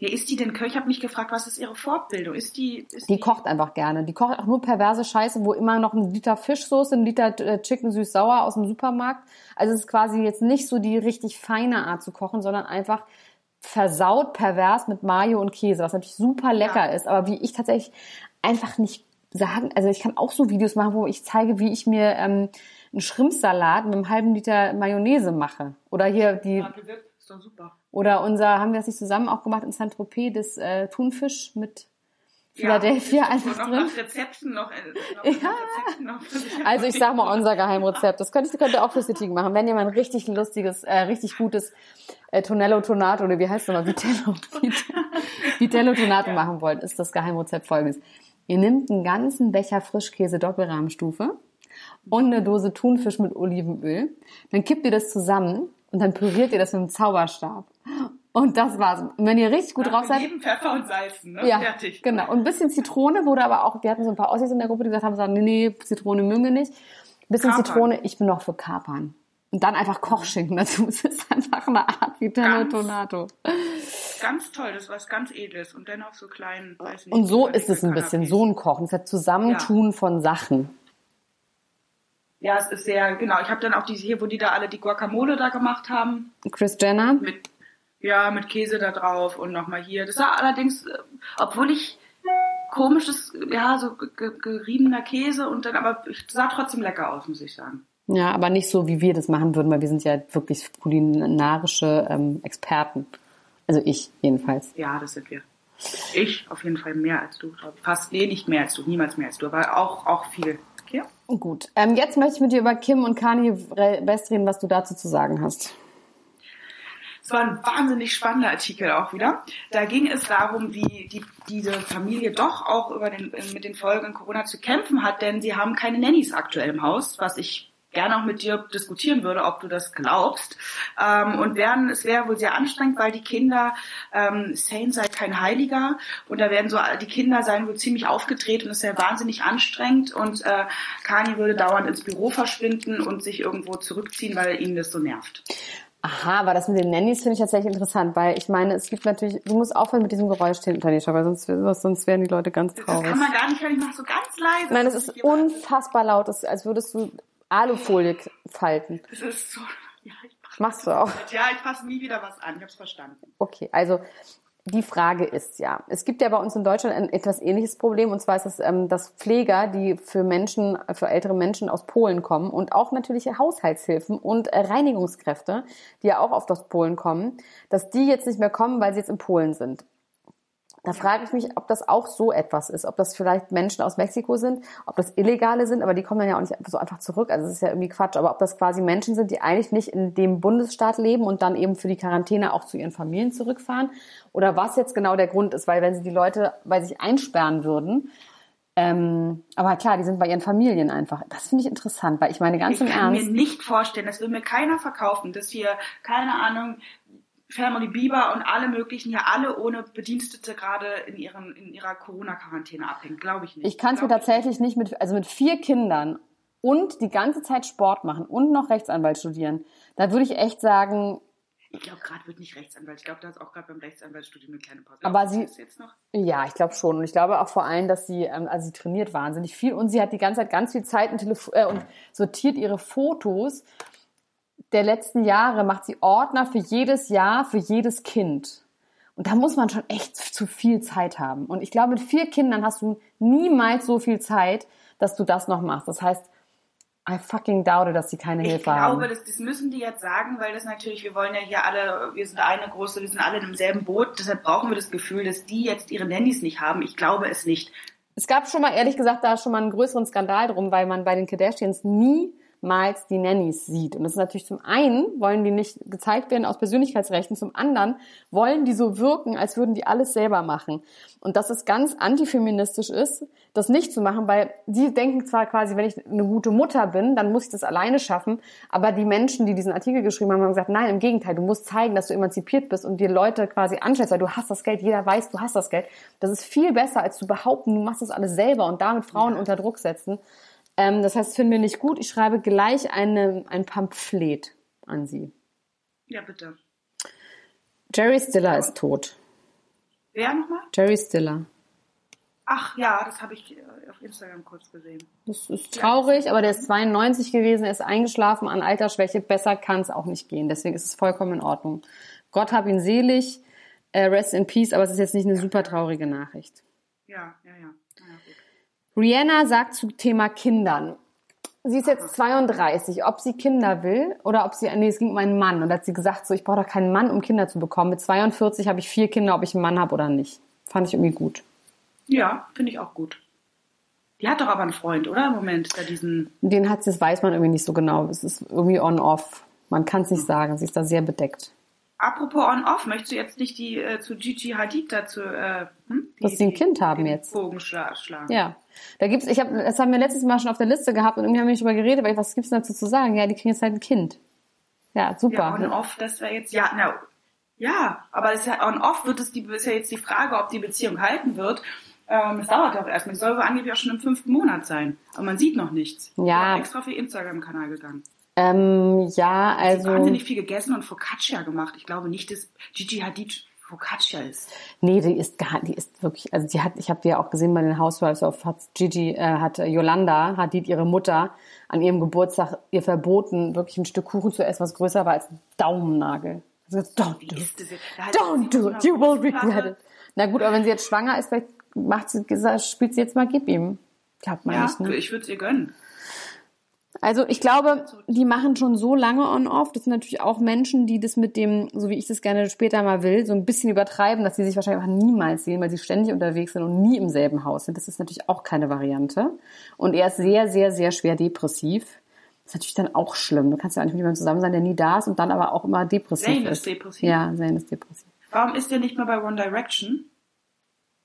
Ja, ist die denn Köch? Ich habe mich gefragt, was ist ihre Fortbildung? Ist die, ist Die kocht einfach gerne. Die kocht auch nur perverse Scheiße, wo immer noch ein Liter Fischsoße, ein Liter äh, Chicken süß-sauer aus dem Supermarkt. Also es ist quasi jetzt nicht so die richtig feine Art zu kochen, sondern einfach versaut pervers mit Mayo und Käse, was natürlich super lecker Ja. ist, aber wie ich tatsächlich einfach nicht sagen, also ich kann auch so Videos machen, wo ich zeige, wie ich mir ähm, einen Schrimpsalat mit einem halben Liter Mayonnaise mache. Oder hier die Ja, gewirkt. Ist doch super. Oder unser, haben wir das nicht zusammen auch gemacht in Saint-Tropez, das äh, Thunfisch mit Philadelphia Ja, einfach noch drin. nach Rezepten noch. noch Ja. Rezepten noch. *laughs* Also ich sag mal unser Geheimrezept. Das könnt ihr, könnt ihr auch für City machen. Wenn ihr mal ein richtig lustiges, äh, richtig gutes äh, Tonello Tonato oder wie heißt es nochmal, Vitello, Vitello Tonato machen wollt, ist das Geheimrezept folgendes. Ihr nehmt einen ganzen Becher Frischkäse Doppelrahmenstufe und eine Dose Thunfisch mit Olivenöl. Dann kippt ihr das zusammen und dann püriert ihr das mit einem Zauberstab. Und das war's. Und wenn ihr richtig gut drauf Nach seid, jedem Pfeffer und Salzen, ne? ja, Fertig. genau. Und ein bisschen Zitrone wurde aber auch, wir hatten so ein paar Aussies in der Gruppe, die gesagt haben, sagen, nee, nee, Zitrone mögen wir nicht. Ein bisschen Kapern. Zitrone, ich bin noch für Kapern. Und dann einfach Kochschinken dazu. *laughs* Es ist einfach eine Art Vitello Ganz Tonato. Ganz toll, das ist was ganz Edles. Und dennoch so klein, weiß nicht. Und so ist es ein bisschen, so ein Kochen. Es hat Zusammentun von Sachen. Ja, es ist sehr, genau. Ich habe dann auch diese hier, wo die da alle die Guacamole da gemacht haben. Chris Jenner, Mit, ja, mit Käse da drauf und nochmal hier. Das war allerdings, äh, obwohl ich komisches, ja, so ge- ge- geriebener Käse und dann, aber es sah trotzdem lecker aus, muss ich sagen. ja, aber nicht so, wie wir das machen würden, weil wir sind ja wirklich kulinarische ähm, Experten. Also ich jedenfalls. Ja, das sind wir. Ich auf jeden Fall mehr als du, glaube ich. Fast, nee, nicht mehr als du, niemals mehr als du, aber auch, auch viel. Okay? Gut. Ähm, jetzt möchte ich mit dir über Kim und Kanye West reden, was du dazu zu sagen hast. Es war ein wahnsinnig spannender Artikel auch wieder. Da ging es darum, wie die, diese Familie doch auch über den, mit den Folgen Corona zu kämpfen hat, denn sie haben keine Nannies aktuell im Haus, was ich gerne auch mit dir diskutieren würde, ob du das glaubst. Ähm, und werden, es wäre wohl sehr anstrengend, weil die Kinder, ähm, Saint sei kein Heiliger und da werden so, die Kinder seien wohl ziemlich aufgedreht und es wäre wahnsinnig anstrengend und äh, Kanye würde dauernd ins Büro verschwinden und sich irgendwo zurückziehen, weil ihn das so nervt. Aha, aber das mit den Nannies finde ich tatsächlich interessant, weil ich meine, es gibt natürlich, du musst aufhören mit diesem Geräusch hinter Tanisha, weil sonst, sonst werden die Leute ganz Das traurig. kann man gar nicht hören, ich mache so ganz leise. Nein, es ist ich jemand- unfassbar laut, das ist, als würdest du Alufolie falten. Das ist so. *laughs* Ja, ich mach, Machst du auch. ja, ich fasse nie wieder was an. Ich hab's verstanden. Okay, also die Frage ist ja, es gibt ja bei uns in Deutschland ein etwas ähnliches Problem und zwar ist es, ähm, dass Pfleger, die für Menschen, für ältere Menschen aus Polen kommen und auch natürlich Haushaltshilfen und äh, Reinigungskräfte, die ja auch oft aus Polen kommen, dass die jetzt nicht mehr kommen, weil sie jetzt in Polen sind. Da frage ich mich, ob das auch so etwas ist, ob das vielleicht Menschen aus Mexiko sind, ob das Illegale sind, aber die kommen dann ja auch nicht so einfach zurück. Also das ist ja irgendwie Quatsch. Aber ob das quasi Menschen sind, die eigentlich nicht in dem Bundesstaat leben und dann eben für die Quarantäne auch zu ihren Familien zurückfahren. Oder was jetzt genau der Grund ist, weil wenn sie die Leute bei sich einsperren würden, ähm, aber klar, die sind bei ihren Familien einfach. Das finde ich interessant, weil ich meine ganz ich im kann Ernst. mir nicht vorstellen, das will mir keiner verkaufen, dass hier, keine Ahnung, Family Bieber und alle möglichen ja alle ohne Bedienstete gerade in, ihren, in ihrer Corona-Quarantäne abhängen. Glaube ich nicht. Ich kann es mir tatsächlich nicht mit, also mit vier Kindern und die ganze Zeit Sport machen und noch Rechtsanwalt studieren. Da würde ich echt sagen, Ich glaube, gerade wird nicht Rechtsanwalt. Ich glaube, da ist auch gerade beim Rechtsanwaltsstudium eine kleine Pause. Aber sie- jetzt noch? ja, ich glaube schon. Und ich glaube auch vor allem, dass sie, ähm, also sie trainiert wahnsinnig viel und sie hat die ganze Zeit ganz viel Zeit und, Telefo äh, und sortiert ihre Fotos der letzten Jahre, macht sie Ordner für jedes Jahr, für jedes Kind. Und da muss man schon echt zu viel Zeit haben. Und ich glaube, mit vier Kindern hast du niemals so viel Zeit, dass du das noch machst. Das heißt, I fucking doubte, dass sie keine Ich Hilfe glaube, haben. das, das müssen die jetzt sagen, weil das natürlich, wir wollen ja hier alle, wir sind eine große, wir sind alle in demselben Boot, deshalb brauchen wir das Gefühl, dass die jetzt ihre Nannies nicht haben. Ich glaube es nicht. Es gab schon mal, ehrlich gesagt, da schon mal einen größeren Skandal drum, weil man bei den Kardashians nie niemals die Nannies sieht. Und das ist natürlich zum einen, wollen die nicht gezeigt werden aus Persönlichkeitsrechten, zum anderen wollen die so wirken, als würden die alles selber machen. Und dass es ganz antifeministisch ist, das nicht zu machen, weil die denken zwar quasi, wenn ich eine gute Mutter bin, dann muss ich das alleine schaffen, aber die Menschen, die diesen Artikel geschrieben haben, haben gesagt, nein, im Gegenteil, du musst zeigen, dass du emanzipiert bist und dir Leute quasi anstellst, weil du hast das Geld, jeder weiß, du hast das Geld. Das ist viel besser, als zu behaupten, du machst das alles selber und damit Frauen unter Druck setzen. Ähm, das heißt, finden wir nicht gut. Ich schreibe gleich eine, ein Pamphlet an sie. Ja, bitte. Jerry Stiller ja. ist tot. Wer nochmal? Jerry Stiller. Ach ja, das habe ich äh, auf Instagram kurz gesehen. Das ist traurig, ja. aber der ist 92 gewesen, er ist eingeschlafen an Altersschwäche. Besser kann es auch nicht gehen. Deswegen ist es vollkommen in Ordnung. Gott hab ihn selig, äh, rest in peace, aber es ist jetzt nicht eine super traurige Nachricht. Ja, ja, ja. Rihanna sagt zu Thema Kindern. Sie ist jetzt 32, ob sie Kinder will oder ob sie, nee, es ging um einen Mann. Und da hat sie gesagt, so, ich brauche doch keinen Mann, um Kinder zu bekommen. Mit 42 habe ich vier Kinder, ob ich einen Mann habe oder nicht. Fand ich irgendwie gut. Ja, finde ich auch gut. Die hat doch aber einen Freund, oder? Im Moment, da diesen. Den hat sie, das weiß man irgendwie nicht so genau. Es ist irgendwie on-off. Man kann es nicht hm. sagen. Sie ist da sehr bedeckt. Apropos on-off, möchtest du jetzt nicht die äh, zu Gigi Hadid dazu, äh, hm? dass sie ein Kind haben jetzt? Bogen schlagen. Ja, da gibt's, ich habe, das haben wir letztes Mal schon auf der Liste gehabt und irgendwie haben wir nicht drüber geredet, weil was gibt's dazu zu sagen? Ja, die kriegen jetzt halt ein Kind. Ja, super. Ja, on-off, das wäre jetzt ja, na, ja, aber das ist ja on-off wird es die, ist ja jetzt die Frage, ob die Beziehung halten wird. Ähm, es dauert auch erstmal. Die soll angeblich auch schon im fünften Monat sein. Aber man sieht noch nichts. Ja. Ich bin extra auf ihr Instagram-Kanal gegangen. Ähm, ja, also. Sie haben wahnsinnig viel gegessen und Focaccia gemacht. Ich glaube nicht, dass Gigi Hadid Focaccia ist. Nee, die ist gar, die ist wirklich, also die hat, ich habe die ja auch gesehen bei den Housewives of hat Gigi, äh, hat Yolanda, hat die ihre Mutter an ihrem Geburtstag ihr verboten, wirklich ein Stück Kuchen zu essen, was größer war als ein Daumennagel. Also, don't do it. Don't do it. You will regret it. Na gut, aber wenn sie jetzt schwanger ist, vielleicht macht sie, spielt sie jetzt mal, gib ihm. Glaubt man ja, nicht, ne? ich würde es ihr gönnen. Also ich glaube, die machen schon so lange on-off. Das sind natürlich auch Menschen, die das mit dem, so wie ich das gerne später mal will, so ein bisschen übertreiben, dass sie sich wahrscheinlich auch niemals sehen, weil sie ständig unterwegs sind und nie im selben Haus sind. Das ist natürlich auch keine Variante. Und er ist sehr, sehr, sehr schwer depressiv. Das ist natürlich dann auch schlimm. Du kannst ja auch nicht mit jemandem zusammen sein, der nie da ist und dann aber auch immer depressiv Zane ist. ist depressiv. Ja, Zane ist depressiv. Warum ist der nicht mehr bei One Direction?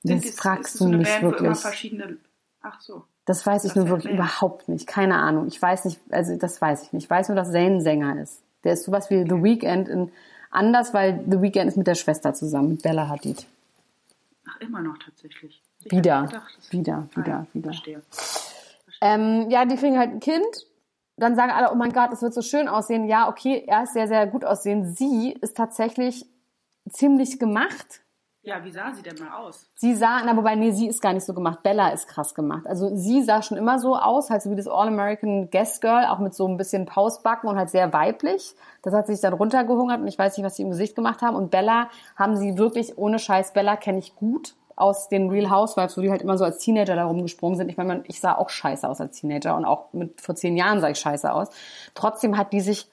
Das fragst ist du so mich Band, wirklich. verschiedene... Ach so. Das weiß ich nur wirklich mehr. überhaupt nicht. Keine Ahnung. Ich weiß nicht, also das weiß ich nicht. Ich weiß nur, dass Zayn Sänger ist. Der ist sowas wie The Weeknd in anders, weil The Weeknd ist mit der Schwester zusammen, mit Bella Hadid. Ach, immer noch tatsächlich. Ich wieder, gedacht, wieder, wieder, ja, wieder. Verstehe. Ähm, ja, die kriegen halt ein Kind. Dann sagen alle, oh mein Gott, das wird so schön aussehen. Ja, okay, er ist sehr, sehr gut aussehen. Sie ist tatsächlich ziemlich gemacht ja, wie sah sie denn mal aus? Sie sah, na wobei, nee, sie ist gar nicht so gemacht. Bella ist krass gemacht. Also sie sah schon immer so aus, halt so wie das All-American Guest Girl, auch mit so ein bisschen Pausbacken und halt sehr weiblich. Das hat sich dann runtergehungert und ich weiß nicht, was sie im Gesicht gemacht haben. Und Bella haben sie wirklich, ohne Scheiß, Bella kenne ich gut aus den Real Housewives, wo die halt immer so als Teenager da rumgesprungen sind. Ich meine, ich sah auch scheiße aus als Teenager und auch mit vor zehn Jahren sah ich scheiße aus. Trotzdem hat die sich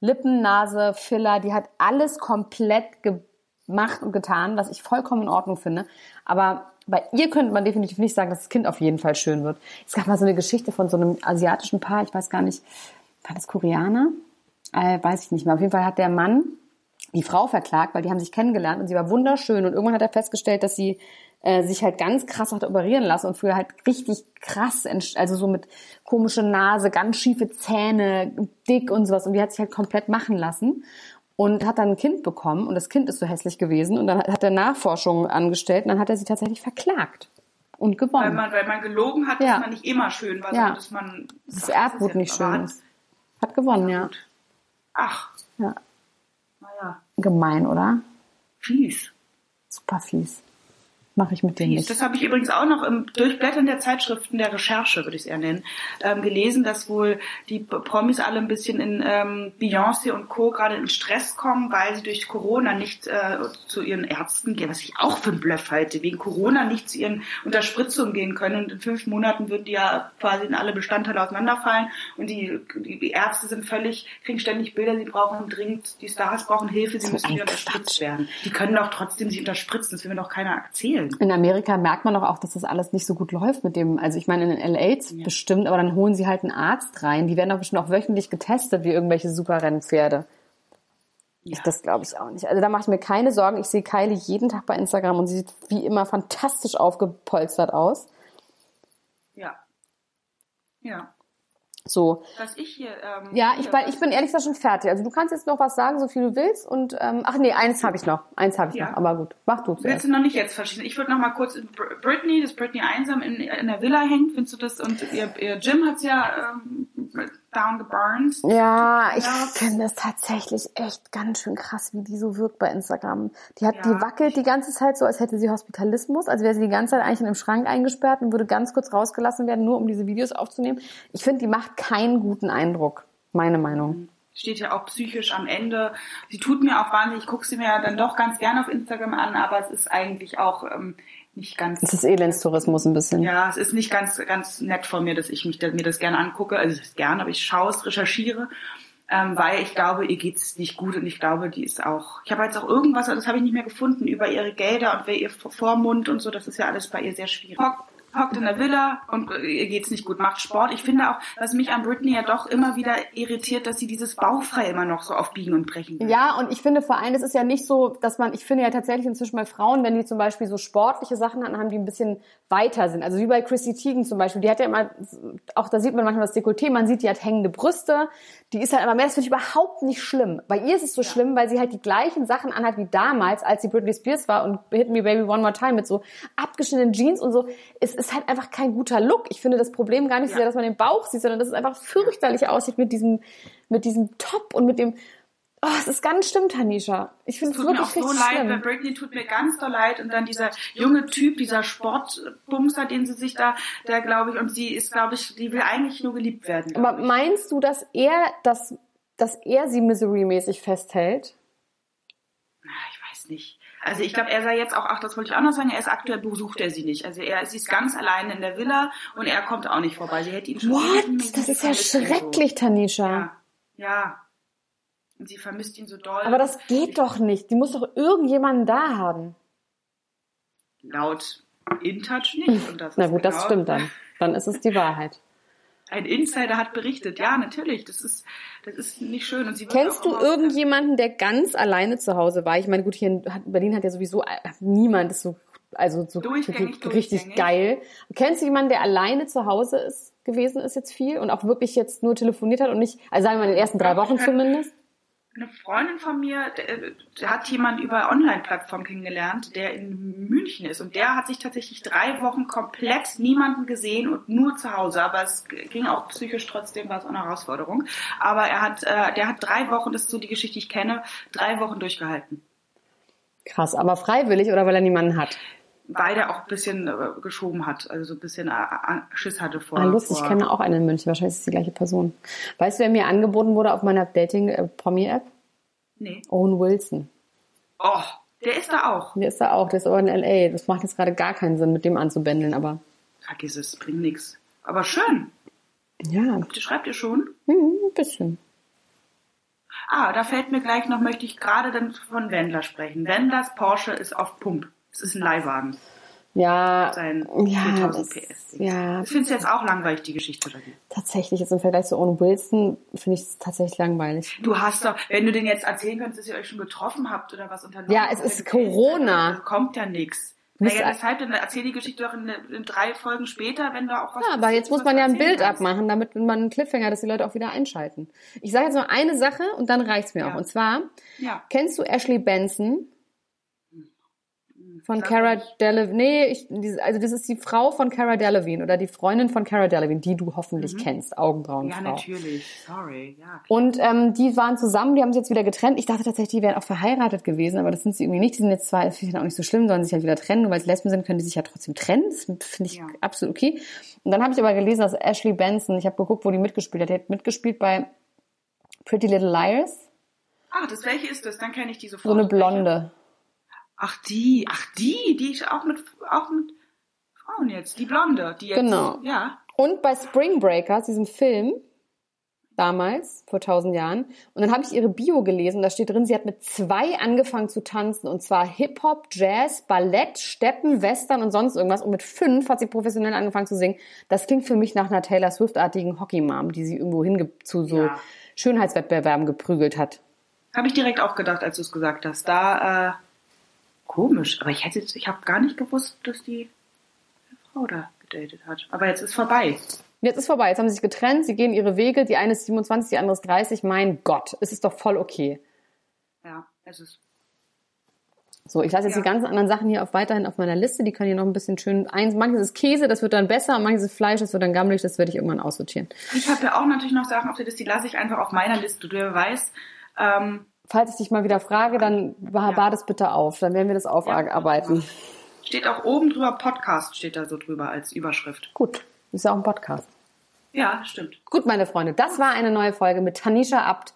Lippen, Nase, Filler, die hat alles komplett ge gemacht und getan, was ich vollkommen in Ordnung finde. Aber bei ihr könnte man definitiv nicht sagen, dass das Kind auf jeden Fall schön wird. Es gab mal so eine Geschichte von so einem asiatischen Paar, ich weiß gar nicht, war das Koreaner? Äh, weiß ich nicht mehr. Auf jeden Fall hat der Mann die Frau verklagt, weil die haben sich kennengelernt und sie war wunderschön und irgendwann hat er festgestellt, dass sie äh, sich halt ganz krass hat operieren lassen und früher halt richtig krass, also so mit komische Nase, ganz schiefe Zähne, dick und sowas und die hat sich halt komplett machen lassen und hat dann ein Kind bekommen und das Kind ist so hässlich gewesen und dann hat er Nachforschungen angestellt und dann hat er sie tatsächlich verklagt und gewonnen. Weil man, weil man gelogen hat, dass ja. man nicht immer schön war, ja. sondern dass man das Erbgut nicht schön ist. Hat gewonnen, ja. Gut. Ach. Ja. Naja. Gemein, oder? Fies. Super fies mache ich mit dem nicht. Das habe ich übrigens auch noch im Durchblättern der Zeitschriften der Recherche, würde ich es eher nennen, ähm, gelesen, dass wohl die Promis alle ein bisschen in ähm, Beyoncé und Co. gerade in Stress kommen, weil sie durch Corona nicht äh, zu ihren Ärzten gehen, was ich auch für ein Bluff halte, wegen Corona nicht zu ihren Unterspritzungen gehen können und in fünf Monaten würden die ja quasi in alle Bestandteile auseinanderfallen und die, die Ärzte sind völlig, kriegen ständig Bilder, sie brauchen dringend, die Stars brauchen Hilfe, sie so müssen wieder unterspritzt werden. Die können doch trotzdem sich unterspritzen, das will mir doch keiner erzählen erzählen. In Amerika merkt man doch auch, dass das alles nicht so gut läuft mit dem, also ich meine in den LA bestimmt, aber dann holen sie halt einen Arzt rein. Die werden doch bestimmt auch wöchentlich getestet wie irgendwelche Superrennpferde. Ja. Das glaube ich auch nicht. Also da mache ich mir keine Sorgen. Ich sehe Kylie jeden Tag bei Instagram und sie sieht wie immer fantastisch aufgepolstert aus. Ja. Ja. So. Was ich hier. Ähm, Ja, hier, ich, bin- ich bin ehrlich gesagt schon fertig. Also du kannst jetzt noch was sagen, so viel du willst. Und ähm, ach nee, eins habe ich noch. Eins habe ich Ja. noch. Aber gut, mach du Willst zuerst. du noch nicht jetzt verschieden? Ich würde noch mal kurz Britney, dass Britney einsam in, in der Villa hängt. Findest du das? Und ihr, ihr Jim hat's ja ähm, down geburnt. Ja, ich finde es tatsächlich echt ganz schön krass, wie die so wirkt bei Instagram. Die hat, Ja. die wackelt die ganze Zeit so, als hätte sie Hospitalismus, als wäre sie die ganze Zeit eigentlich in einem Schrank eingesperrt und würde ganz kurz rausgelassen werden, nur um diese Videos aufzunehmen. Ich finde, die macht keinen guten Eindruck. Meine Meinung. steht ja auch psychisch am Ende. Sie tut mir auch wahnsinnig, ich gucke sie mir ja dann doch ganz gerne auf Instagram an, aber es ist eigentlich auch ähm, nicht ganz. Es ist Elendstourismus ein bisschen. Ja, es ist nicht ganz, ganz nett von mir, dass ich mich mir das gerne angucke. Also das gerne, aber ich schaue es, recherchiere, ähm, weil ich glaube, ihr geht's nicht gut und ich glaube, die ist auch. Ich habe jetzt auch irgendwas, das habe ich nicht mehr gefunden über ihre Gelder und wer ihr Vormund und so. Das ist ja alles bei ihr sehr schwierig. Hock- Hockt in der Villa und äh, ihr geht's nicht gut, macht Sport. Ich finde auch, was mich an Britney ja doch immer wieder irritiert, dass sie dieses Bauchfrei immer noch so auf Biegen und Brechen will. Ja, und ich finde vor allem, es ist ja nicht so, dass man, ich finde ja tatsächlich inzwischen bei Frauen, wenn die zum Beispiel so sportliche Sachen hatten, haben die ein bisschen weiter sind. Also wie bei Chrissy Teigen zum Beispiel, die hat ja immer, auch da sieht man manchmal das Dekolleté, man sieht, die hat hängende Brüste, die ist halt aber mehr, das finde ich überhaupt nicht schlimm. Bei ihr ist es so schlimm, weil sie halt die gleichen Sachen anhat wie damals, als sie Britney Spears war und Hit Me Baby One More Time mit so abgeschnittenen Jeans und so. Es ist halt einfach kein guter Look. Ich finde das Problem gar nicht so sehr, dass man den Bauch sieht, sondern dass es einfach fürchterlich aussieht mit diesem, mit diesem Top und mit dem, Oh, es ist ganz schlimm, Tanisha. Ich finde es tut mir auch wirklich so leid, bei schlimm. Britney tut mir ganz doll leid und dann dieser junge Typ, dieser Sportbumser, den sie sich da, der glaube ich, und sie ist, glaube ich, die will eigentlich nur geliebt werden. Aber ich. meinst du, dass er, dass, dass er sie Misery-mäßig festhält? Na, ich weiß nicht. Also ich glaube, er sei jetzt auch, ach, das wollte ich auch noch sagen, er ist aktuell besucht er sie nicht. Also er, sie ist ganz alleine in der Villa und er kommt auch nicht vorbei. Sie hätte ihn schon What? Das ist ja und so. schrecklich, Tanisha. Ja, ja. Und sie vermisst ihn so doll. Aber das geht doch nicht. Die muss doch irgendjemanden da haben. Laut InTouch nicht. Und das Na gut, das genau- stimmt dann. Dann ist es die Wahrheit. Ein Insider hat berichtet. Ja, natürlich. Das ist, das ist nicht schön. Und sie wird Kennst du irgendjemanden, der ganz alleine zu Hause war? Ich meine, gut, hier in Berlin hat ja sowieso niemand ist so, also so Durchgängig, richtig durchgängig. geil. Kennst du jemanden, der alleine zu Hause ist, gewesen ist jetzt viel und auch wirklich jetzt nur telefoniert hat und nicht, also sagen wir mal in den ersten drei Wochen zumindest? Eine Freundin von mir, hat jemand über Online-Plattform kennengelernt, der in München ist. Und der hat sich tatsächlich drei Wochen komplett niemanden gesehen und nur zu Hause. Aber es ging auch psychisch trotzdem, war es eine Herausforderung. Aber er hat, äh, der hat drei Wochen, das ist so die Geschichte, die ich kenne, drei Wochen durchgehalten. Krass, aber freiwillig oder weil er niemanden hat? Weil der auch ein bisschen äh, geschoben hat, also so ein bisschen äh, äh, Schiss hatte vor. Ah, lustig, ich vor kenne auch einen in München. Wahrscheinlich ist es die gleiche Person. Weißt du, wer mir angeboten wurde auf meiner Dating-Promi-App? Nee. Owen Wilson. Oh, der ist da auch. Der ist da auch, der ist aber in L.A. Das macht jetzt gerade gar keinen Sinn, mit dem anzubändeln, aber Vergiss es, bringt nix. Aber schön. ja, Schreibt ihr schon? hm, ein bisschen. Ah, da fällt mir gleich noch, möchte ich gerade dann von Wendler sprechen. Wendlers Porsche ist auf Pump. Es ist ein Leihwagen. Ja, Sein ja, 4000 das, PS. ja, Ich finde es jetzt auch langweilig, die Geschichte dagegen. tatsächlich, jetzt im Vergleich zu Owen Wilson, finde ich es tatsächlich langweilig. Du hast doch, wenn du den jetzt erzählen könntest, dass ihr euch schon getroffen habt oder was unternommen Ja, es ist Corona. dann kommt ja nichts. Naja, deshalb, dann erzähl die Geschichte doch in, in drei Folgen später, wenn da auch was Ja, aber jetzt muss man ja ein Bild kannst. abmachen, damit man einen Cliffhanger, dass die Leute auch wieder einschalten. Ich sage jetzt nur eine Sache und dann reicht's mir Ja. auch. Und zwar, Ja. kennst du Ashley Benson? Von Cara. Delevingne. Nee, ich, also das ist die Frau von Cara Delevingne oder die Freundin von Cara Delevingne, die du hoffentlich kennst, Ja, Augenbrauenfrau. natürlich. Sorry. Ja. Und ähm, die waren zusammen, die haben sich jetzt wieder getrennt. Ich dachte tatsächlich, die wären auch verheiratet gewesen, aber das sind sie irgendwie nicht. Die sind jetzt zwar, das finde ich dann auch nicht so schlimm, sollen sich halt wieder trennen. Nur weil es Lesben sind, können die sich ja trotzdem trennen. Das finde ich Ja. absolut okay. Und dann habe ich aber gelesen, dass Ashley Benson, ich habe geguckt, wo die mitgespielt hat. Die hat mitgespielt bei Pretty Little Liars. Ah, das welche ist das? Dann kenne ich die So sofort. eine Blonde. Ach die, ach die, die ist auch mit auch mit Frauen jetzt, die Blonde, die jetzt Genau. ja. Und bei Spring Breakers, diesem Film, damals, vor tausend Jahren. Und dann habe ich ihre Bio gelesen. Da steht drin, sie hat mit zwei angefangen zu tanzen. Und zwar Hip-Hop, Jazz, Ballett, Steppen, Western und sonst irgendwas. Und mit fünf hat sie professionell angefangen zu singen. Das klingt für mich nach einer Taylor Swift-artigen Hockey-Mom, die sie irgendwo hin zu so Ja. Schönheitswettbewerben geprügelt hat. Habe ich direkt auch gedacht, als du es gesagt hast. Da, äh, komisch. Aber ich hätte, jetzt- ich habe gar nicht gewusst, dass die Frau da gedatet hat. Aber jetzt ist vorbei. Jetzt ist vorbei. Jetzt haben sie sich getrennt. Sie gehen ihre Wege. Die eine ist 27, die andere ist 30. Mein Gott, es ist doch voll okay. Ja, es ist. So, ich lasse jetzt Ja. die ganzen anderen Sachen hier auf, weiterhin auf meiner Liste. Die können hier noch ein bisschen schön eins. Manches ist Käse, das wird dann besser. Manches ist Fleisch, das wird dann gammelig. Das werde ich irgendwann aussortieren. Ich habe ja auch natürlich noch Sachen auf der Liste, die lasse ich einfach auf meiner Liste. Du weißt, ähm, Falls ich dich mal wieder frage, dann bar Ja. bar das bitte auf. Dann werden wir das aufarbeiten. steht auch oben drüber Podcast, steht da so drüber als Überschrift. Gut, ist ja auch ein Podcast. Ja, stimmt. Gut, meine Freunde, das war eine neue Folge mit Tanisha Abt.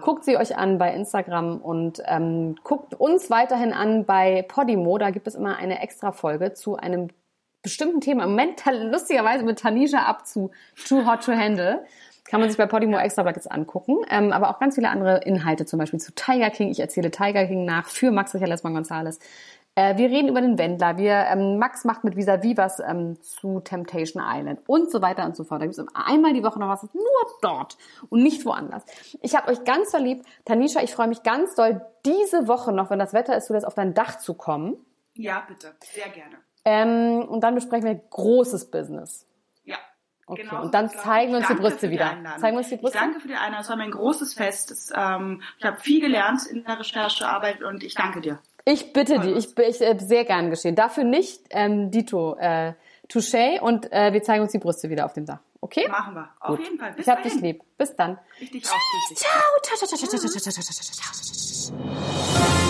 Guckt sie euch an bei Instagram und ähm, guckt uns weiterhin an bei Podimo. Da gibt es immer eine extra Folge zu einem bestimmten Thema. Im Moment *laughs* lustigerweise mit Tanisha Abt zu Too Hot to Handle. Kann man sich bei Podimo extra jetzt angucken. Ähm, aber auch ganz viele andere Inhalte, zum Beispiel zu Tiger King. Ich erzähle Tiger King nach für Max Richard Lesmann Gonzales. Äh, wir reden über den Wendler. Wir, ähm, Max macht mit Vis-a-vis was ähm, zu Temptation Island und so weiter und so fort. Da gibt es einmal die Woche noch was, nur dort und nicht woanders. Ich habe euch ganz verliebt. Tanisha, ich freue mich ganz doll, diese Woche noch, wenn das Wetter ist, zulässt, auf dein Dach zu kommen. Ja, bitte. Sehr gerne. Ähm, und dann besprechen wir großes Business. Okay, Genau und dann zeigen wir uns die Brüste wieder. Zeigen uns die Brüste? Ich danke für die Einladung. Es war mir ein großes Fest. Es, ähm, ich habe viel gelernt in der Recherchearbeit und ich danke dir. Ich bitte die, ich, ich äh, sehr gern geschehen. Dafür nicht, ähm, Dito, äh, Touché und äh, wir zeigen uns die Brüste wieder auf dem Dach. Okay? Machen wir. Auf Gut. jeden Fall. Bis ich hab dahin. dich lieb. Bis dann. Ich dich auch. Dich. Ciao, ciao, ciao, ciao, ciao, ciao, ciao, ciao, ciao, ciao, ciao.